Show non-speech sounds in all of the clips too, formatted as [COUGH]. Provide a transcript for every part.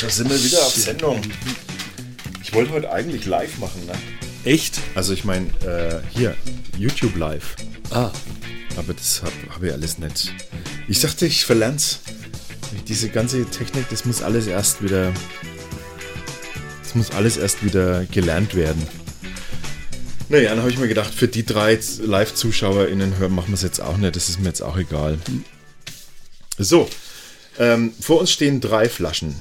Da sind wir wieder auf Sendung. Ich wollte heute eigentlich live machen, ne? Echt? Also ich meine, äh, hier, YouTube live. Ah. Aber das habe hab ich alles nicht. Ich sagte, ich verlern's. Diese ganze Technik, das muss alles erst wieder. Das muss alles erst wieder gelernt werden. Naja, dann habe ich mir gedacht, für die drei Live-ZuschauerInnen hören, machen wir es jetzt auch nicht. Das ist mir jetzt auch egal. So, ähm, vor uns stehen drei Flaschen.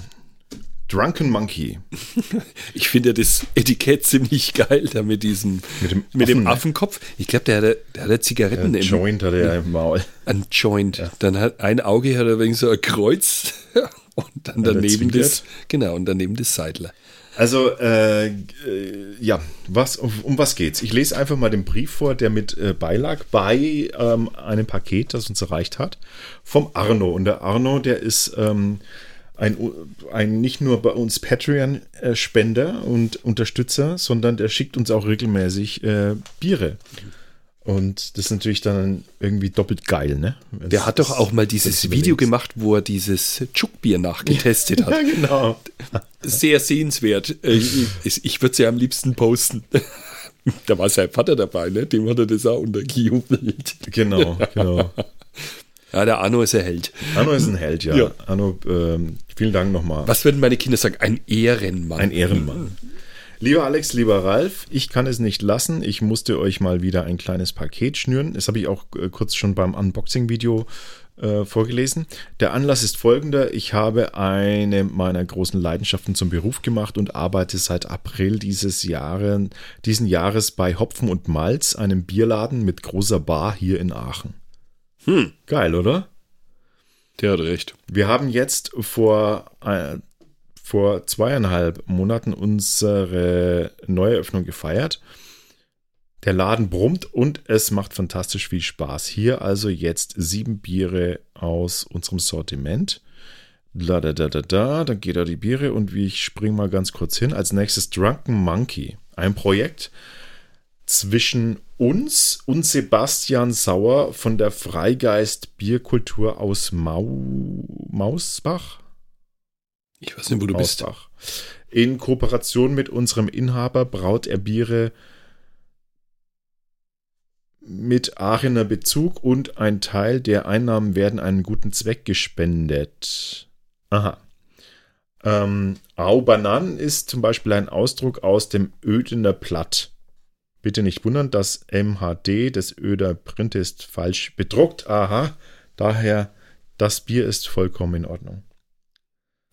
Drunken Monkey. [LAUGHS] Ich finde das Etikett ziemlich geil, da mit diesem, Mit dem mit dem Affen, ne? Affenkopf. Ich glaube, der hatte, der hatte Zigaretten Ein im Joint hat er im Maul. [LAUGHS] Ein Joint. Dann hat ein Auge hat er wegen so ein Kreuz [LAUGHS] und dann er daneben das, genau, und daneben das Seidler. Also, äh, äh, ja, was, um, um was geht's? Ich lese einfach mal den Brief vor, der mit äh, beilag bei ähm, einem Paket, das uns erreicht hat, vom Arno. Und der Arno, der ist ähm, ein, ein nicht nur bei uns Patreon-Spender und Unterstützer, sondern der schickt uns auch regelmäßig äh, Biere. Und das ist natürlich dann irgendwie doppelt geil, ne? Der hat doch auch mal dieses Video gemacht, wo er dieses Chukbier nachgetestet hat. Ja, [LAUGHS] genau. Sehr sehenswert. Äh, Ich, ich würde es ja am liebsten posten. [LAUGHS] Da war sein Vater dabei, ne? Dem hat er das auch untergejubelt. Genau, genau. Ja, der Arno ist ein Held. Arno ist ein Held, ja. Ja. Arno, ähm, vielen Dank nochmal. Was würden meine Kinder sagen? Ein Ehrenmann. Ein Ehrenmann. Lieber Alex, lieber Ralf, ich kann es nicht lassen. Ich musste euch mal wieder ein kleines Paket schnüren. Das habe ich auch äh, kurz schon beim Unboxing-Video äh, vorgelesen. Der Anlass ist folgender. Ich habe eine meiner großen Leidenschaften zum Beruf gemacht und arbeite seit April dieses Jahres, diesen Jahres bei Hopfen und Malz, einem Bierladen mit großer Bar hier in Aachen. Hm, Geil, oder? der hat recht. Wir haben jetzt vor, äh, vor zweieinhalb Monaten unsere Neueröffnung gefeiert. Der Laden brummt und es macht fantastisch viel Spaß. Hier also jetzt sieben Biere aus unserem Sortiment. Da, da, da, da, da, dann geht da die Biere und wie ich springe mal ganz kurz hin. Als nächstes Drunken Monkey. Ein Projekt zwischen uns und Sebastian Sauer von der Freigeist Bierkultur aus Mau Mausbach. Ich weiß nicht, wo du bist. Mausbach. In Kooperation mit unserem Inhaber braut er Biere mit Aachener Bezug und ein Teil der Einnahmen werden einen guten Zweck gespendet. Aha. Ähm, Au Bananen ist zum Beispiel ein Ausdruck aus dem Ödener Platt. Bitte nicht wundern, das MHD des Öder Print ist falsch bedruckt. Aha. Daher, das Bier ist vollkommen in Ordnung.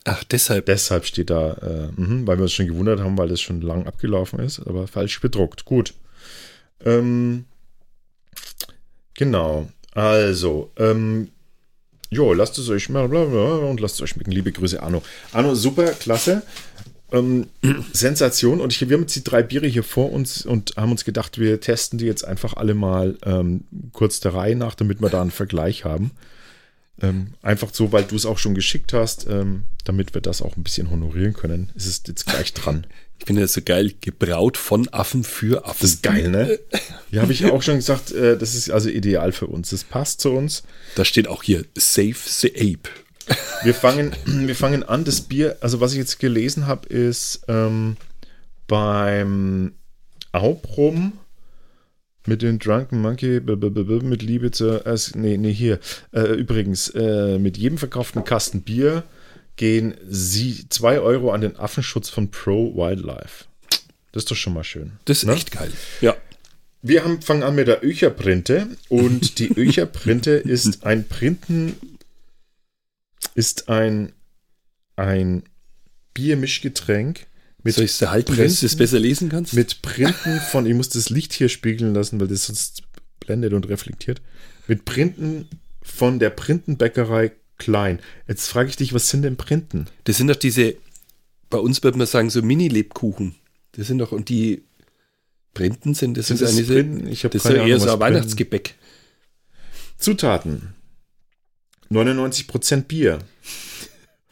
Ach, deshalb. Deshalb steht da, äh, mhm, weil wir uns schon gewundert haben, weil das schon lang abgelaufen ist, aber falsch bedruckt. Gut. Ähm, genau. Also, ähm, jo, lasst es euch mal bla bla und lasst es euch schmecken. Liebe Grüße, Arno. Arno, super, klasse. Ähm, Sensation. Und ich, wir haben jetzt die drei Biere hier vor uns und haben uns gedacht, wir testen die jetzt einfach alle mal ähm, kurz der Reihe nach, damit wir da einen Vergleich haben. Ähm, einfach so, weil du es auch schon geschickt hast, ähm, damit wir das auch ein bisschen honorieren können, ist es jetzt gleich dran. Ich finde das so geil. Gebraut von Affen für Affen. Das ist geil, ne? Ja, habe ich auch schon gesagt, äh, das ist also ideal für uns. Das passt zu uns. Da steht auch hier Save the Ape. Wir fangen, [CLEARS THROAT] wir fangen an, das Bier, also was ich jetzt gelesen habe, ist ähm, beim Aubrum mit den Drunken Monkey, b- b- b- b- mit Liebe zur, äh, nee, nee, hier, äh, übrigens, äh, mit jedem verkauften Kasten Bier gehen sie 2 Euro an den Affenschutz von Pro Wildlife. Das ist doch schon mal schön. Das ist Ne? echt geil. Ja. Wir haben, fangen an mit der Öcher-Printe und die [LAUGHS] Öcher-Printe ist ein Printen, ist ein, ein Biermischgetränk mit, Soll ich es halten, wenn du es Printen- besser lesen kannst? mit Printen von, ich muss das Licht hier spiegeln lassen, weil das sonst blendet und reflektiert, mit Printen von der Printenbäckerei Klein. Jetzt frage ich dich, was sind denn Printen? Das sind doch diese, bei uns würde man sagen, so Mini-Lebkuchen. Das sind doch, und die Printen sind, das Sind ist das eine, Printen? Ich das ist eher Ahnung, so ein Printen- Weihnachtsgebäck. Zutaten. 99% Bier.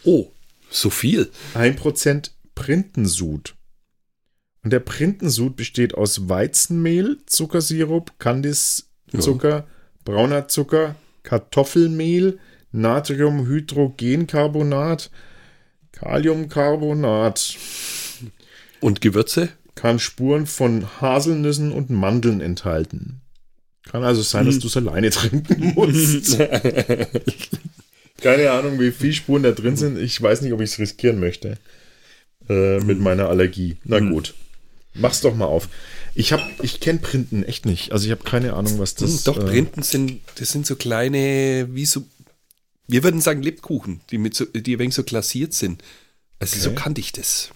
Oh, so viel. 1% Printensud. Und der Printensud besteht aus Weizenmehl, Zuckersirup, Kandiszucker, brauner Zucker, Kartoffelmehl, Natriumhydrogencarbonat, Kaliumcarbonat Und Gewürze? kann Spuren von Haselnüssen und Mandeln enthalten. Kann also sein, dass du es alleine [LAUGHS] trinken musst. [LAUGHS] Keine Ahnung, wie viele Spuren da drin sind. Ich weiß nicht, ob ich es riskieren möchte. Äh, mit meiner Allergie. Na gut. Mach's doch mal auf. Ich hab, ich kenne Printen echt nicht. Also ich habe keine Ahnung, was das. Doch, äh, Printen sind, das sind so kleine, wie so, wir würden sagen Lebkuchen, die, mit so, die ein wenig so glasiert sind. Also so Okay. kannte ich das.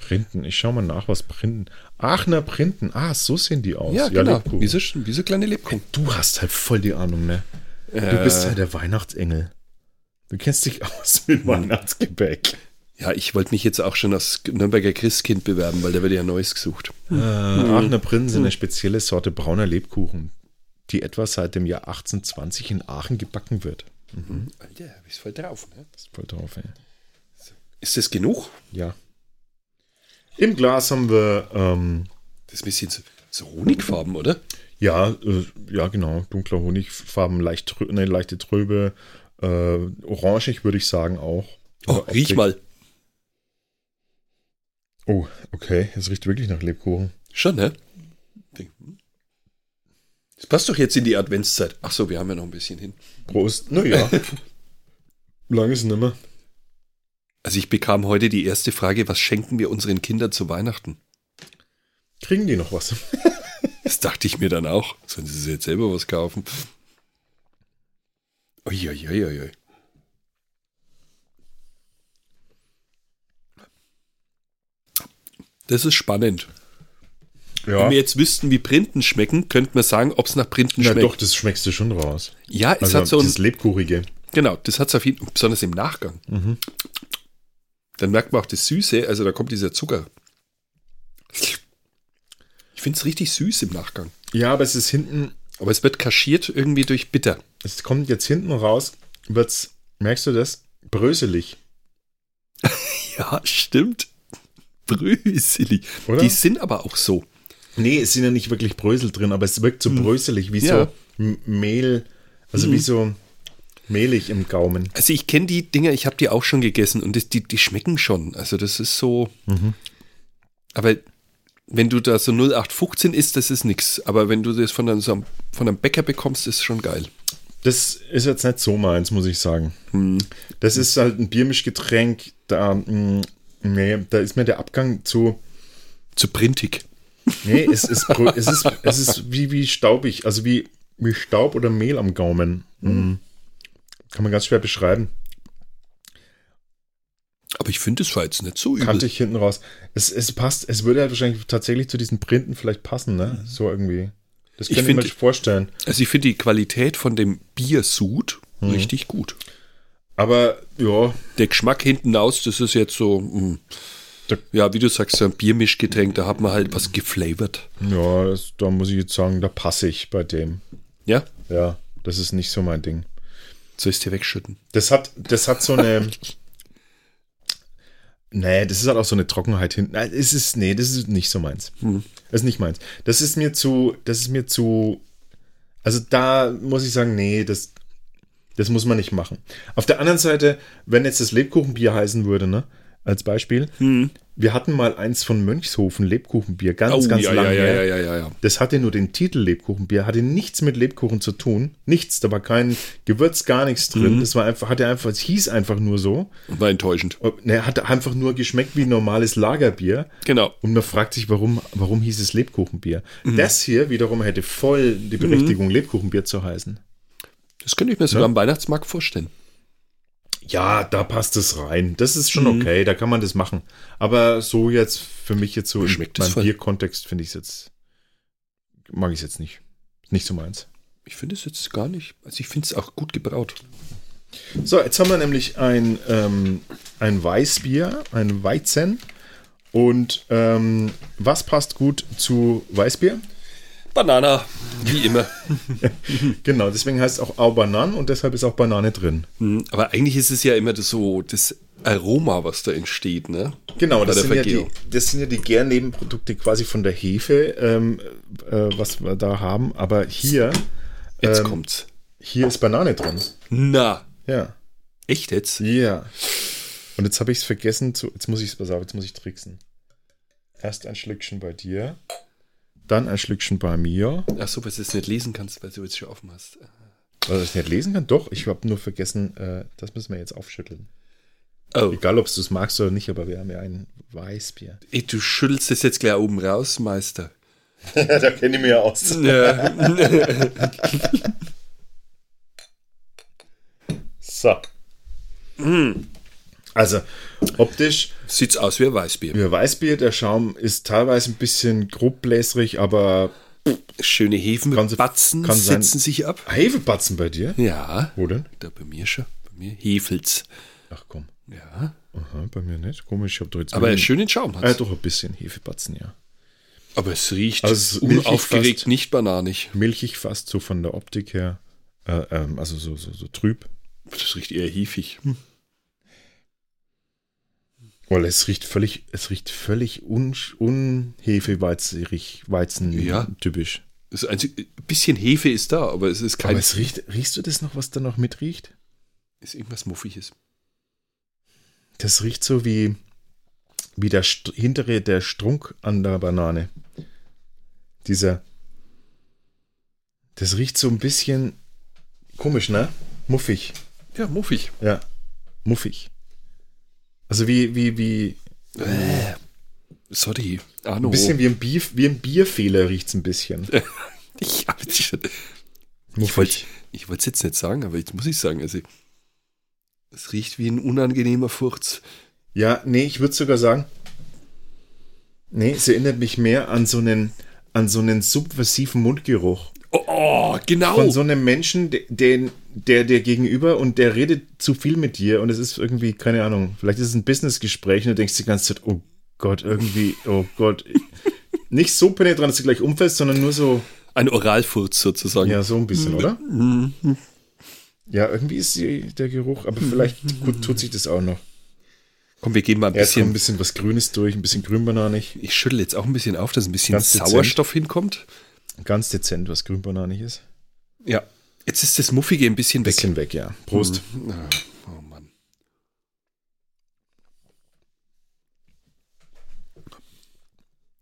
Printen. Ich schau mal nach, was Printen. Aachener Printen. Ah, so sehen die aus. Ja, genau. Lebkuchen. Wie so, wie so kleine Lebkuchen. Du hast halt voll die Ahnung, ne? Du Äh. bist halt der Weihnachtsengel. Du kennst dich aus [LAUGHS] mit Weihnachtsgebäck. Ja, ich wollte mich jetzt auch schon als Nürnberger Christkind bewerben, weil da wird ja Neues gesucht. Äh, Aachener Printen sind eine spezielle Sorte brauner Lebkuchen, die etwa seit dem Jahr 1820 in Aachen gebacken wird. Alter, bist voll drauf, ne? Das ist voll drauf, ey. Ist das genug? Ja. Im Glas haben wir, ähm, Das ist ein bisschen so, so Honigfarben, oder? ja, äh, ja, genau, dunkler Honigfarben, leicht, eine leichte Tröbe, äh, orangig würde ich sagen auch. Oh, riech mal. Oh, okay, es riecht wirklich nach Lebkuchen. Schon, ne? Das passt doch jetzt in die Adventszeit. Ach so, wir haben ja noch ein bisschen hin. Prost. Naja. Lang [LAUGHS] ist nimmer. Also ich bekam heute die erste Frage, was schenken wir unseren Kindern zu Weihnachten? Kriegen die noch was? [LAUGHS] Das dachte ich mir dann auch. Sollen sie sich jetzt selber was kaufen? Uiuiuiui. Das ist spannend. Ja. Wenn wir jetzt wüssten, wie Printen schmecken, könnten wir sagen, ob es nach Printen schmeckt. doch, das schmeckst du schon raus. Ja, es Also hat so ein, das Lebkuchige. genau, das hat es auf jeden Fall, besonders im Nachgang. Dann merkt man auch das Süße, also da kommt dieser Zucker. Ich finde es richtig süß im Nachgang. Ja, aber es ist hinten, Aber es wird kaschiert irgendwie durch Bitter. es kommt jetzt hinten raus, wird's, merkst du das? Bröselig. [LAUGHS] Ja, stimmt. Bröseli. Oder? Die sind aber auch so. Nee, es sind ja nicht wirklich Brösel drin, aber es wirkt so bröselig, wie Hm. Ja. so Mehl, also wie so mehlig im Gaumen. Also ich kenne die Dinger, ich habe die auch schon gegessen und das, die, die schmecken schon. Also das ist so. Aber wenn du da so 0815 isst, das ist nix. Aber wenn du das von einem, von einem Bäcker bekommst, ist schon geil. Das ist jetzt nicht so meins, muss ich sagen. Hm. Das ist halt ein Biermischgetränk, da, mh, nee, da ist mir der Abgang zu, Zu printig. nee, es ist, [LAUGHS] es ist, es ist wie, wie staubig, also wie, wie Staub oder Mehl am Gaumen. Mhm. Kann man ganz schwer beschreiben. Aber ich finde, das war jetzt nicht so übel. Kannte ich hinten raus. Es, es passt, es würde halt wahrscheinlich tatsächlich zu diesen Printen vielleicht passen, ne? So irgendwie. Das Ich könnte ich mir find- vorstellen. Also ich finde die Qualität von dem Biersud Hm. richtig gut. Aber ja, Der Geschmack hinten aus, das ist jetzt so, mh, Da- ja, wie du sagst, so ein Biermischgetränk, da hat man halt was geflavored. ja, das, da muss ich jetzt sagen, da passe ich bei dem. Ja, Ja, das ist nicht so mein Ding. Soll ich es dir wegschütten? Das hat, das hat so eine. nee, das ist halt auch so eine Trockenheit hinten. Es ist, nee, das ist nicht so meins. Das ist nicht meins. Das ist mir zu, das ist mir zu. Also da muss ich sagen, nee, das, das muss man nicht machen. Auf der anderen Seite, wenn jetzt das Lebkuchenbier heißen würde, ne, als Beispiel, wir hatten mal eins von Mönchshofen, Lebkuchenbier, ganz, ganz Oh, ja, lange ja, her. ja, ja, ja. Das hatte nur den Titel Lebkuchenbier, hatte nichts mit Lebkuchen zu tun. Nichts, da war kein Gewürz, gar nichts drin. Mhm. Das war einfach, hatte einfach, es hieß einfach nur so. War enttäuschend. Ne, hatte einfach nur geschmeckt wie normales Lagerbier. Genau. Und man fragt sich, warum, warum hieß es Lebkuchenbier? Mhm. Das hier wiederum hätte voll die Berechtigung, Lebkuchenbier zu heißen. Das könnte ich mir sogar am Weihnachtsmarkt vorstellen. Ja, da passt es rein. Das ist schon Mhm. okay, da kann man das machen. Aber so jetzt, für mich jetzt so Schmeckt voll. Bierkontext finde ich es jetzt, mag ich es jetzt nicht. Nicht so meins. Ich finde es jetzt gar nicht. Also ich finde es auch gut gebraut. So, jetzt haben wir nämlich ein, ähm, ein Weißbier, ein Weizen. Und ähm, was passt gut zu Weißbier? Banana, wie immer. [LAUGHS] Genau, deswegen heißt es auch Au Banan und deshalb ist auch Banane drin. Hm, Aber eigentlich ist es ja immer das so das Aroma, was da entsteht, ne? Genau, das sind, ja die, das sind ja die Gärnebenprodukte quasi von der Hefe, ähm, äh, was wir da haben. Aber hier, Jetzt ähm, kommt's. hier ist Banane drin. Na, Ja. echt jetzt? Ja. Und jetzt habe ich es vergessen zu. Jetzt muss ich es, pass auf, jetzt muss ich tricksen. Erst ein Schlückchen bei dir, dann ein Schlückchen bei mir. Ach so, weil du es nicht lesen kannst, weil du jetzt schon offen hast. Weil ich nicht lesen kann? Doch, ich habe nur vergessen, äh, das müssen wir jetzt aufschütteln. Oh, Egal, ob du es magst oder nicht, aber wir haben ja ein Weißbier. ey, du schüttelst es jetzt gleich oben raus, Meister. [LAUGHS] da kenne ich mich ja aus. [LAUGHS] Ja. [LAUGHS] So. Also, optisch, Sieht's aus wie ein Weißbier. wie ein Weißbier, der Schaum ist teilweise ein bisschen grobbläserig, aber Schöne Hefenbatzen kann sein- setzen sich ab. Hefebatzen bei dir? Ja, Wo denn? da bei mir schon. Bei mir Hefels. Ach komm. Ja. Aha, bei mir nicht. Komisch, ich habe doch jetzt. Aber einen schönen Schaum Ah, hat's. doch ein bisschen Hefebatzen, ja. Aber es riecht Also es unaufgeregt, fast. nicht bananig. Milchig fast so von der Optik her. Äh, ähm, also so, so, so trüb. Das riecht eher hefig. Weil es riecht völlig, es riecht völlig un, unhefeweizerig, Weizen Ja. typisch. Das einzige, ein bisschen Hefe ist da, aber es ist kein. Aber es riecht, riechst du das noch, was da noch mitriecht? ist irgendwas Muffiges. Das riecht so wie, wie der St hintere, der Strunk an der Banane. Dieser. Das riecht so ein bisschen komisch, ne? Muffig. Ja, muffig. Ja. Muffig. Also wie, wie, wie. Äh, sorry. Arno. Ein bisschen wie ein, Bier, wie ein Bierfehler riecht es ein bisschen. [LAUGHS] Ich, hab jetzt schon- ich Muffig. wollte ich wollte es jetzt nicht sagen, aber jetzt muss ich sagen. Also, es riecht wie ein unangenehmer Furz. Ja, nee, ich würde sogar sagen. Nee, es erinnert mich mehr an so einen, an so einen subversiven Mundgeruch. Oh, genau. Von so einem Menschen, de- den, der dir gegenüber und der redet zu viel mit dir und es ist irgendwie, keine Ahnung, vielleicht ist es ein Businessgespräch und du denkst die ganze Zeit, oh Gott, irgendwie, oh Gott. [LAUGHS] Nicht so penetrant, dass du gleich umfällst, sondern nur so, ein Oralfurz sozusagen. ja, so ein bisschen, oder? Mhm. Ja, irgendwie ist die, der Geruch, aber vielleicht gut, tut sich das auch noch. Komm, wir gehen mal ein Erst kommt ein bisschen. bisschen was Grünes durch, ein bisschen grünbananig, Ich schüttel jetzt auch ein bisschen auf, dass ein bisschen Ganz dezent. Sauerstoff hinkommt. Ganz dezent, was grünbananig ist. Ja. Jetzt ist das Muffige ein bisschen weg. Bisschen weg, ja. Prost. Ah, Oh Mann.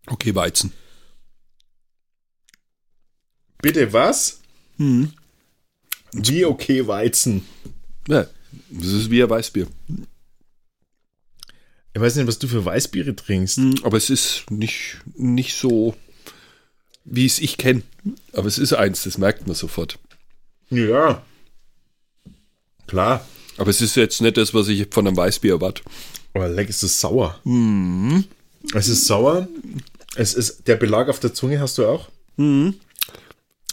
Okay, Weizen. Bitte was? Mhm. Wie okay Weizen. Ja, das ist wie ein Weißbier. Ich weiß nicht, was du für Weißbiere trinkst. Mhm, Aber es ist nicht, nicht so, wie es ich kenne. Aber es ist eins, das merkt man sofort. Ja. Klar. Aber es ist jetzt nicht das, was ich von einem Weißbier erwarte. Aber leck, ist es sauer. Es ist sauer. Es ist, der Belag auf der Zunge hast du auch.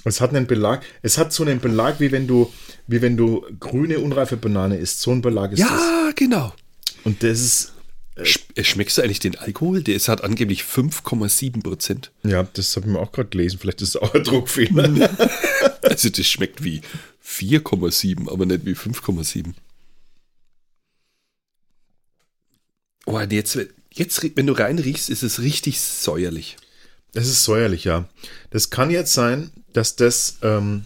Es hat einen Belag. Es hat so einen Belag, wie wenn du, wie wenn du grüne, unreife Banane isst. So ein Belag ist das. Ja, genau. Und das ist, Sch äh, schmeckst du eigentlich den Alkohol? Der ist, hat angeblich 5,7 Prozent. ja, das habe ich mir auch gerade gelesen. Vielleicht ist es auch ein Druckfehler. [LAUGHS] Also das schmeckt wie 4,7, aber nicht wie 5,7. Oh, jetzt, jetzt, wenn du reinriechst, ist es richtig säuerlich. Das ist säuerlich, ja. Das kann jetzt sein, dass das, ähm,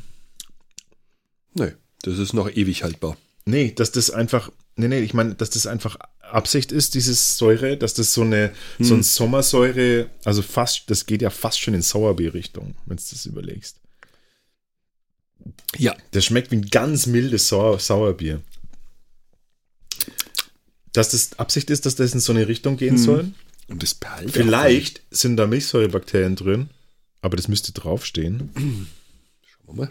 Nee, das ist noch ewig haltbar. nee, dass das einfach, nee, nee, ich meine, dass das einfach Absicht ist, dieses Säure, dass das so eine, so ein Sommersäure, also fast, das geht ja fast schon in Sauerbier-Richtung, wenn du das überlegst. Ja, Das schmeckt wie ein ganz mildes Sauer, Sauerbier. Dass das Absicht ist, dass das in so eine Richtung gehen soll. und das perlt. Vielleicht sind da Milchsäurebakterien drin, aber das müsste draufstehen. Schauen wir mal.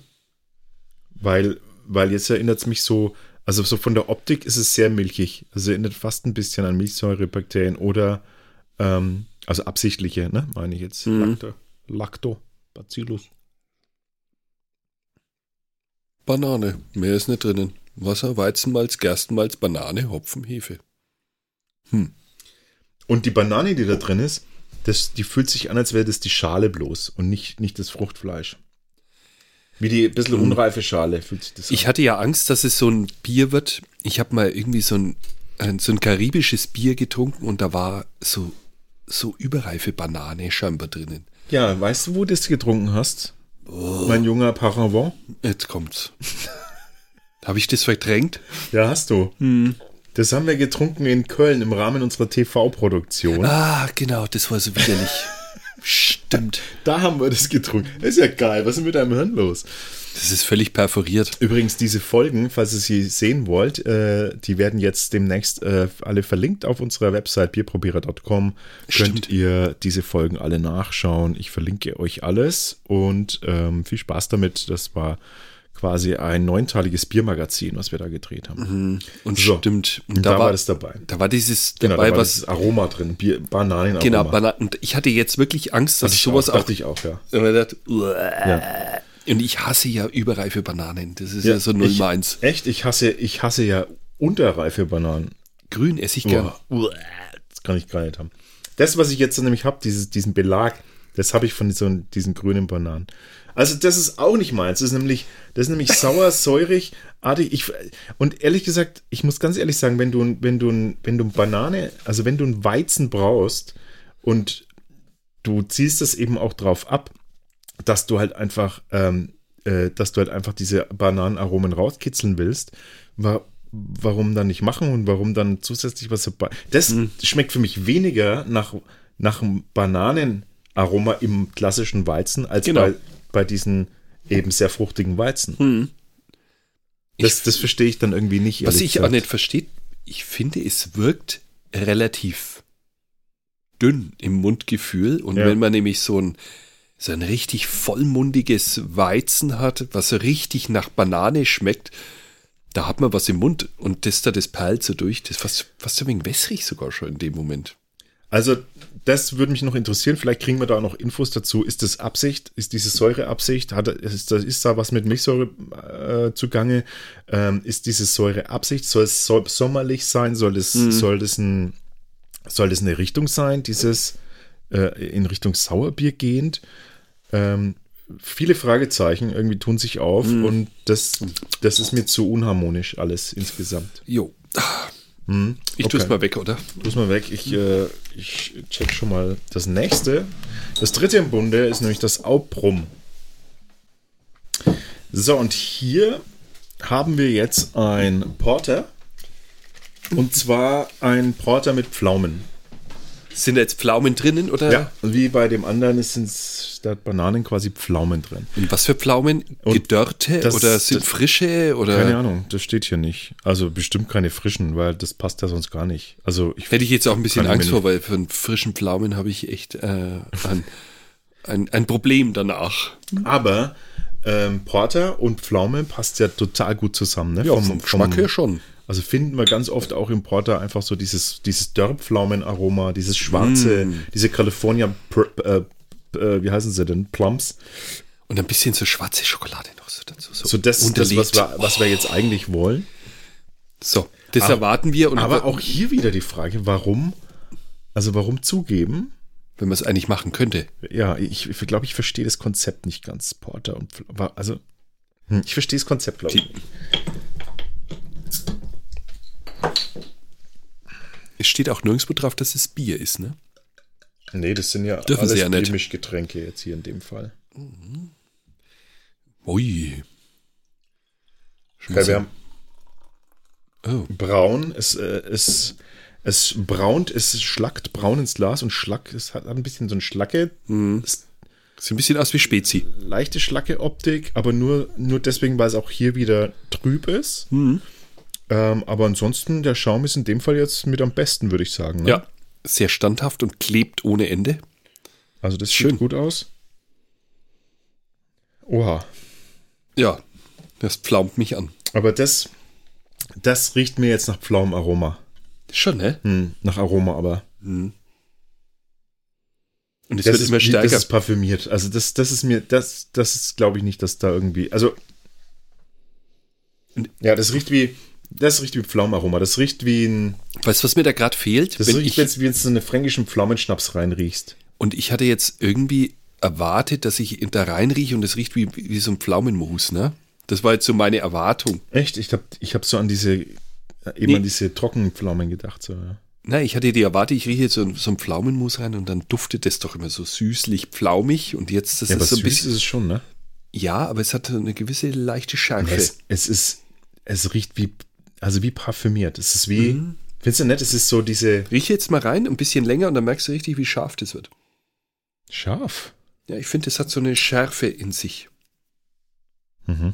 Weil, weil jetzt erinnert es mich so, also so von der Optik ist es sehr milchig. Also erinnert fast ein bisschen an Milchsäurebakterien oder, ähm, also absichtliche, ne, meine ich jetzt. Mhm. Lacto, Lactobacillus. Banane, mehr ist nicht drinnen. Wasser, Weizenmalz, Gerstenmalz, Banane, Hopfen, Hefe. Und die Banane, die da drin ist, das, die fühlt sich an, als wäre das die Schale bloß und nicht, nicht das Fruchtfleisch. Wie die ein bisschen unreife Schale fühlt sich das Ich hatte ja Angst, dass es so ein Bier wird. Ich habe mal irgendwie so ein, ein, so ein karibisches Bier getrunken und da war so, so überreife Banane scheinbar drinnen. Ja, weißt du, wo du das getrunken hast? Mein junger Paravent? Jetzt kommt's. Habe ich das verdrängt? Ja, hast du. Hm. Das haben wir getrunken in Köln im Rahmen unserer TV-Produktion. Ah, genau, das war so widerlich. Stimmt. Da haben wir das getrunken. ist ja geil. Was ist mit deinem Hirn los? Das ist völlig perforiert. Übrigens, diese Folgen, falls ihr sie sehen wollt, äh, die werden jetzt demnächst äh, alle verlinkt auf unserer Website bierprobierer.com. Könnt ihr diese Folgen alle nachschauen. Ich verlinke euch alles und ähm, viel Spaß damit. Das war quasi ein neunteiliges Biermagazin, was wir da gedreht haben. Mhm. Und So. stimmt. Und da, war das dabei. Da war dieses Genau, dabei, da war was. Aroma drin, Bier, Bananenaroma. Genau, Bana- und ich hatte jetzt wirklich Angst, dass ich sowas auch, auch. dachte ich auch, ja. Und dachte, ja. Und ich hasse ja überreife Bananen. Das ist ja, so null ich, meins. Echt, ich hasse, ich hasse ja unterreife Bananen. Grün esse ich gern. Uah, Das kann ich gar nicht haben. Das, was ich jetzt nämlich habe, diesen Belag, das habe ich von so, diesen grünen Bananen. Also das ist auch nicht meins. Das ist nämlich, das ist nämlich sauer, [LAUGHS] säurig, artig. Ich, und ehrlich gesagt, ich muss ganz ehrlich sagen, wenn du, wenn du, wenn du Banane, also wenn du einen Weizen brauchst und du ziehst das eben auch drauf ab, dass du halt einfach, ähm, äh, dass du halt einfach diese Bananenaromen rauskitzeln willst, wa warum dann nicht machen und warum dann zusätzlich was dabei? Das schmeckt für mich weniger nach, nach einem Bananenaroma im klassischen Weizen als Genau. bei, bei diesen eben sehr fruchtigen Weizen. Das, das verstehe ich dann irgendwie nicht. Was ich auch gesagt. nicht verstehe, ich finde, es wirkt relativ dünn im Mundgefühl. Und Ja. wenn man nämlich so ein, so ein richtig vollmundiges Weizen hat, was so richtig nach Banane schmeckt, da hat man was im Mund und das da, das perlt so durch. Das ist fast, fast ein wenig wässrig sogar schon in dem Moment. Also, das würde mich noch interessieren. Vielleicht kriegen wir da noch Infos dazu. Ist das Absicht? Ist diese Säure Absicht? Hat, ist, da- ist da was mit Milchsäure äh, zugange? Ähm, ist diese Säure Absicht? Soll es so, sommerlich sein? Soll es, soll das ein, soll das eine Richtung sein? Dieses äh, in Richtung Sauerbier gehend? Ähm, viele Fragezeichen irgendwie tun sich auf und das, das ist mir zu unharmonisch alles insgesamt. Jo. Hm, Ich tue es mal weg, oder? Muss mal weg. Ich, äh, ich check schon mal das nächste. Das dritte im Bunde ist nämlich das Aubrum. So, und hier haben wir jetzt ein Porter. Und zwar ein Porter mit Pflaumen. Sind da jetzt Pflaumen drinnen oder? Ja. Wie bei dem anderen sind da Bananen quasi Pflaumen drin. Und was für Pflaumen? Und Gedörrte das- oder sind das- frische oder? Keine Ahnung, das steht hier nicht. Also bestimmt keine frischen, weil das passt ja sonst gar nicht. Also ich Hätte ich jetzt auch ein bisschen Angst vor, weil für einen frischen Pflaumen habe ich echt äh, ein, ein, ein Problem danach. Aber ähm, Porter und Pflaume passt ja total gut zusammen. Ne? Ja, vom Geschmack her schon. Also finden wir ganz oft auch im Porter einfach so dieses, dieses Dörrpflaumenaroma, dieses schwarze, Mm. diese California, äh, äh, wie heißen sie denn, Plums. Und ein bisschen so schwarze Schokolade noch so dazu. So das, das unterlegt. was, wir, was wir jetzt eigentlich wollen. So, das Aber- erwarten wir. Aber auch hier wieder die Frage, warum, also warum zugeben? wenn man es eigentlich machen könnte. Ja, ich, ich glaube, ich verstehe das Konzept nicht ganz, Porter und. Also, hm, ich verstehe das Konzept, glaube ich. Es steht auch nirgendwo drauf, dass es Bier ist, ne? Nee, das sind ja Dürfen sie ja. Mischgetränke jetzt hier in dem Fall. Ui. Schon Okay, so- wir haben oh. braun, es, äh, es, es braunt, es schlackt braun ins Glas und Schlack, es hat ein bisschen so eine Schlacke, es- Sieht ein bisschen aus wie Spezi. leichte Schlacke-Optik, aber nur, nur deswegen, weil es auch hier wieder trüb ist. Mhm. Ähm, aber ansonsten, der Schaum ist in dem Fall jetzt mit am besten, würde ich sagen. Ne? Ja. Sehr standhaft und klebt ohne Ende. Also das Schön. sieht gut aus. Oha. Ja. Das pflaumt mich an. Aber das, das riecht mir jetzt nach Pflaumenaroma. Schon, ne? Hm, nach Aroma, aber. Und es Das wird ist, immer stärker. das ist parfümiert. Also das, das ist mir, das, das ist, glaube ich, nicht, dass da irgendwie. Also. Ja, das riecht wie. Das riecht wie Pflaumenaroma. Das riecht wie ein. weißt du, was mir da gerade fehlt? Das Wenn riecht, ich, wie jetzt- wie jetzt so eine fränkischen Pflaumenschnaps reinriechst. und ich hatte jetzt irgendwie erwartet, dass ich da reinrieche und es riecht wie, wie so ein Pflaumenmus, ne? Das war jetzt so meine Erwartung. Echt? Ich habe ich hab so an diese. Eben Nee. an diese trockenen Pflaumen gedacht. So, ja. Nein, ich hatte die erwartet, ich rieche jetzt so, so ein Pflaumenmus rein und dann duftet das doch immer so süßlich, pflaumig und jetzt das ja, aber ist so ein süß bisschen. ist es schon, ne? Ja, aber es hat eine gewisse leichte Schärfe. Es, es ist. Es riecht wie. Also wie parfümiert. Es ist wie, findest du nett? Es ist so diese Riech jetzt mal rein, ein bisschen länger und dann merkst du richtig, wie scharf das wird. scharf. Ja, ich finde, es hat so eine Schärfe in sich. Mhm.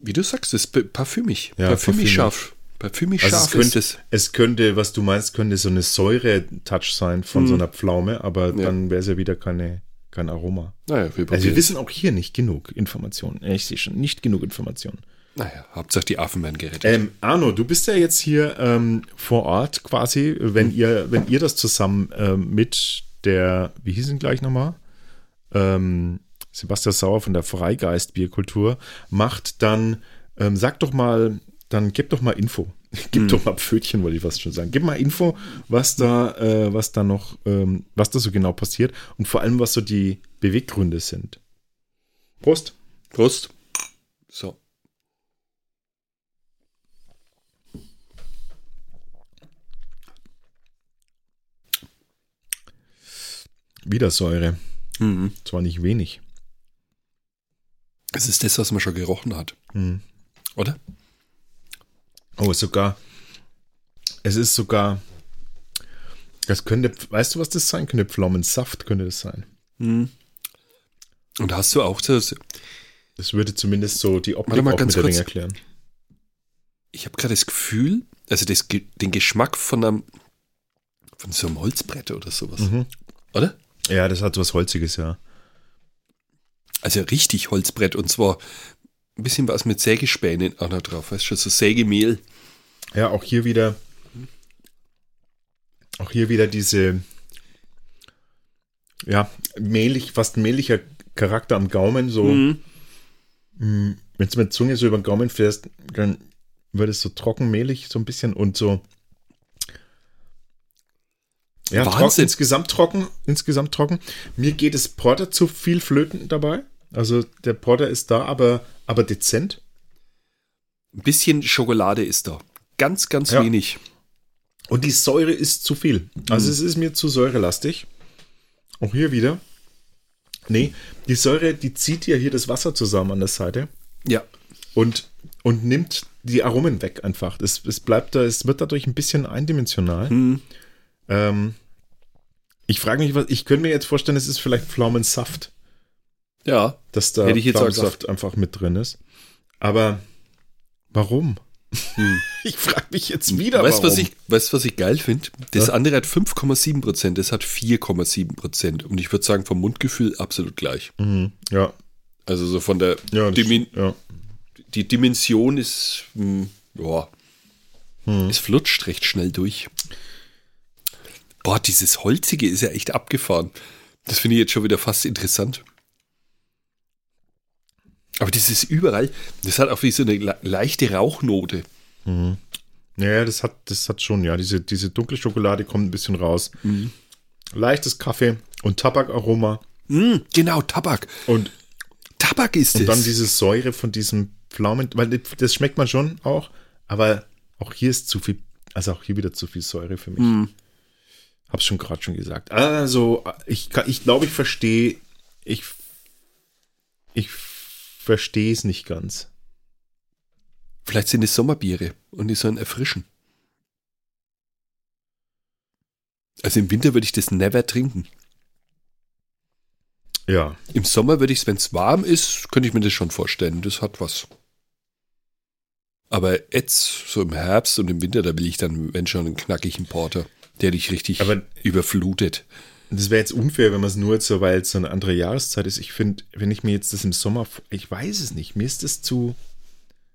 Wie du sagst, es ist pa- parfümig. Ja, parfümig scharf. Parfümig Also es scharf könnte, ist es. es könnte, was du meinst, könnte so eine Säure-Touch sein von Mhm. so einer Pflaume, aber Ja. dann wäre es ja wieder keine, kein Aroma. Naja, wir Also wir wissen auch hier nicht genug Informationen. Ich sehe schon, nicht genug Informationen. naja, Hauptsache die Affen werden gerettet. Ähm, Arno, du bist ja jetzt hier ähm, vor Ort quasi, wenn ihr, wenn ihr das zusammen ähm, mit der, wie hieß ihn gleich nochmal? Ähm, Sebastian Sauer von der Freigeist Bierkultur macht, dann ähm, sag doch mal, dann gib doch mal Info. [LAUGHS] Gib doch mal Pfötchen, wollte ich fast schon sagen. Gib mal Info, was da, äh, was da noch, ähm, was da so genau passiert und vor allem, was so die Beweggründe sind. Prost. Prost. So. Wieder Säure. Mhm. Zwar nicht wenig. Es ist das, was man schon gerochen hat. Mhm. Oder? Oh, sogar. Es ist sogar. Das könnte, weißt du, was das sein könnte? Pflaumensaft könnte das sein. Mhm. Und hast du auch so, Das würde zumindest so die Optik Warte mal auch ganz mit kurz. Erklären. ich habe gerade das Gefühl, also das, den Geschmack von einem, von so einem Holzbrett oder sowas. Mhm. Oder? Ja, das hat was Holziges, ja. Also richtig Holzbrett und zwar ein bisschen was mit Sägespänen auch noch drauf, weißt du, so Sägemehl. Ja, auch hier wieder. Auch hier wieder diese. Ja, mehlig, fast mehliger Charakter am Gaumen. So, Mhm. mh, wenn du mit Zunge so über den Gaumen fährst, dann wird es so trocken, mehlig, so ein bisschen und so. Ja, trocken, Wahnsinn. insgesamt trocken, insgesamt trocken. Mir geht es Porter zu viel flöten dabei. Also der Porter ist da, aber, aber dezent. Ein bisschen Schokolade ist da. Ganz, ganz Ja. wenig. Und die Säure ist zu viel. Also es ist mir zu säurelastig. Auch hier wieder. Nee, die Säure, die zieht ja hier das Wasser zusammen an der Seite Ja. und, und nimmt die Aromen weg einfach. Es, es bleibt da, es wird dadurch ein bisschen eindimensional. Mhm. Ähm, ich frage mich, was, ich könnte mir jetzt vorstellen, es ist vielleicht Pflaumensaft, Ja. dass da Hätte ich jetzt Pflaumensaft einfach mit drin ist. Aber warum? Hm. [LAUGHS] Ich frage mich jetzt wieder, Weißt du, warum. was ich, weißt, was ich geil finde? Das Ja? andere hat 5,7 Prozent, das hat 4,7 Prozent. Und ich würde sagen, vom Mundgefühl absolut gleich. Mhm, ja, Also so von der ja, Dimin ja. die Dimension ist, hm, ja, Hm. es flutscht recht schnell durch. Boah, dieses Holzige ist ja echt abgefahren. Das finde ich jetzt schon wieder fast interessant. Aber das ist überall, das hat auch wie so eine le- leichte Rauchnote. Ja, das hat, das hat schon, ja, diese, diese dunkle Schokolade kommt ein bisschen raus. Mhm. Leichtes Kaffee und Tabakaroma Mm, genau, Tabak. und, Tabak ist und es. dann diese Säure von diesem Pflaumen, weil das- schmeckt man schon auch, aber auch hier ist zu viel, also auch hier wieder zu viel Säure für mich. Mm. Hab's schon gerade schon gesagt. Also, ich, ich glaube, ich verstehe, ich, ich verstehe es nicht ganz. Vielleicht sind es Sommerbiere und die sollen erfrischen. Also im Winter würde ich das never trinken. Ja, Im Sommer würde ich es, wenn es warm ist, könnte ich mir das schon vorstellen. Das hat was. Aber jetzt, so im Herbst und im Winter, da will ich dann, wenn schon, einen knackigen Porter, der dich richtig Aber- überflutet. Das wäre jetzt unfair, wenn man es nur jetzt so, weil es so eine andere Jahreszeit ist. Ich finde, wenn ich mir jetzt das im Sommer, ich weiß es nicht, mir ist das zu,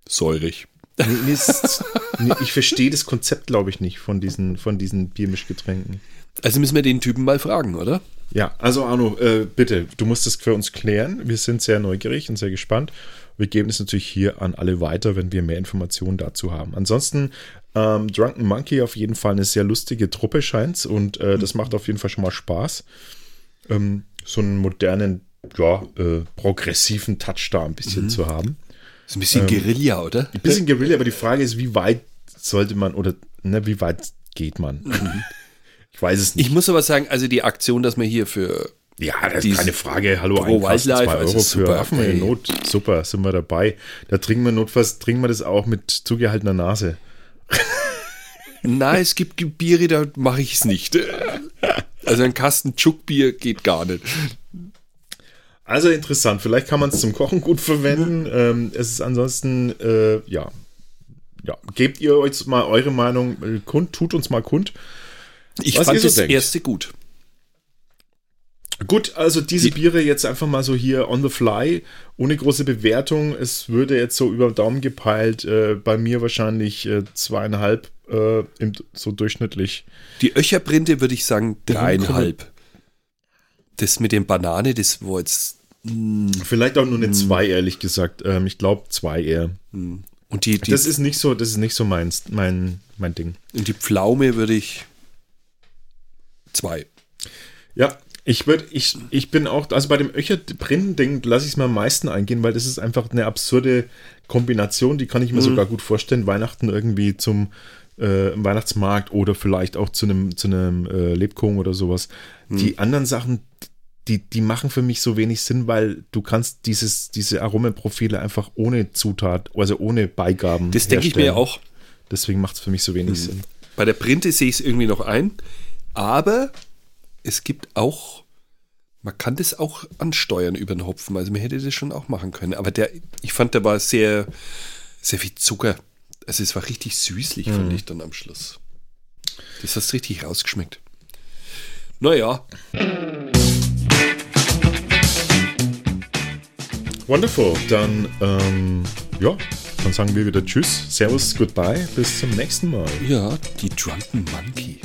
Säurig. mir ist, ich verstehe das Konzept, glaube ich, nicht von diesen, von diesen Biermischgetränken. Also müssen wir den Typen mal fragen, oder? Ja, also Arno, äh, bitte, du musst das für uns klären. Wir sind sehr neugierig und sehr gespannt. Wir geben es natürlich hier an alle weiter, wenn wir mehr Informationen dazu haben. Ansonsten, ähm, Drunken Monkey auf jeden Fall eine sehr lustige Truppe scheint's und äh, das macht auf jeden Fall schon mal Spaß. Ähm, so einen modernen, ja, äh, progressiven Touch da ein bisschen zu haben. Ist ein bisschen Guerilla, oder? Ein bisschen Guerilla, aber die Frage ist, wie weit sollte man oder ne, wie weit geht man? Ich weiß es nicht. Ich muss aber sagen, also die Aktion, dass man hier für Ja, das ist keine Frage. Hallo, Pro Wildlife, zwei also Euro super, für Affen in. Not. Super, sind wir dabei. Da trinken wir notfalls, trinken wir das auch mit zugehaltener Nase. [LAUGHS] Nein, es gibt Biere, da mache ich es nicht. [LAUGHS] Also ein Kasten Tschuckbier geht gar nicht. Also interessant. Vielleicht kann man es zum Kochen gut verwenden. Ähm, es ist ansonsten, äh, ja. Ja, gebt ihr euch mal eure Meinung äh, kund, tut uns mal kund. Ich Was fand das denkt. erste gut. Gut, also diese Die- Biere jetzt einfach mal so hier on the fly, ohne große Bewertung. Es würde jetzt so über den Daumen gepeilt, äh, bei mir wahrscheinlich äh, zweieinhalb, äh, im, so durchschnittlich. Die Öcherbrinde würde ich sagen dreieinhalb. Das mit den Banane, das war jetzt. Vielleicht auch nur eine zwei, ehrlich gesagt. Ähm, ich glaube zwei eher. Und die, die, Das ist nicht so, das ist nicht so mein, mein, mein Ding. und die Pflaume würde ich zwei. Ja, ich würde, ich, ich bin auch, also bei dem Öcher-Brinden-Ding lasse ich es mir am meisten eingehen, weil das ist einfach eine absurde Kombination, die kann ich mir sogar gut vorstellen. Weihnachten irgendwie zum äh, Weihnachtsmarkt oder vielleicht auch zu einem, zu einem äh, Lebkuchen oder sowas. Die anderen Sachen, die, die machen für mich so wenig Sinn, weil du kannst dieses, diese Aromenprofile einfach ohne Zutat, also ohne Beigaben. Das denke ich mir auch. Deswegen macht es für mich so wenig Sinn. Bei der Printe sehe ich es irgendwie noch ein. Aber es gibt auch, man kann das auch ansteuern über den Hopfen. Also man hätte das schon auch machen können. Aber der, ich fand, der war sehr, sehr viel Zucker. Also es war richtig süßlich, fand ich dann am Schluss. Das hast richtig rausgeschmeckt. Naja, Wonderful. Dann, ähm, ja, dann sagen wir wieder Tschüss, Servus, Goodbye, bis zum nächsten Mal. ja, die Drunken Monkey.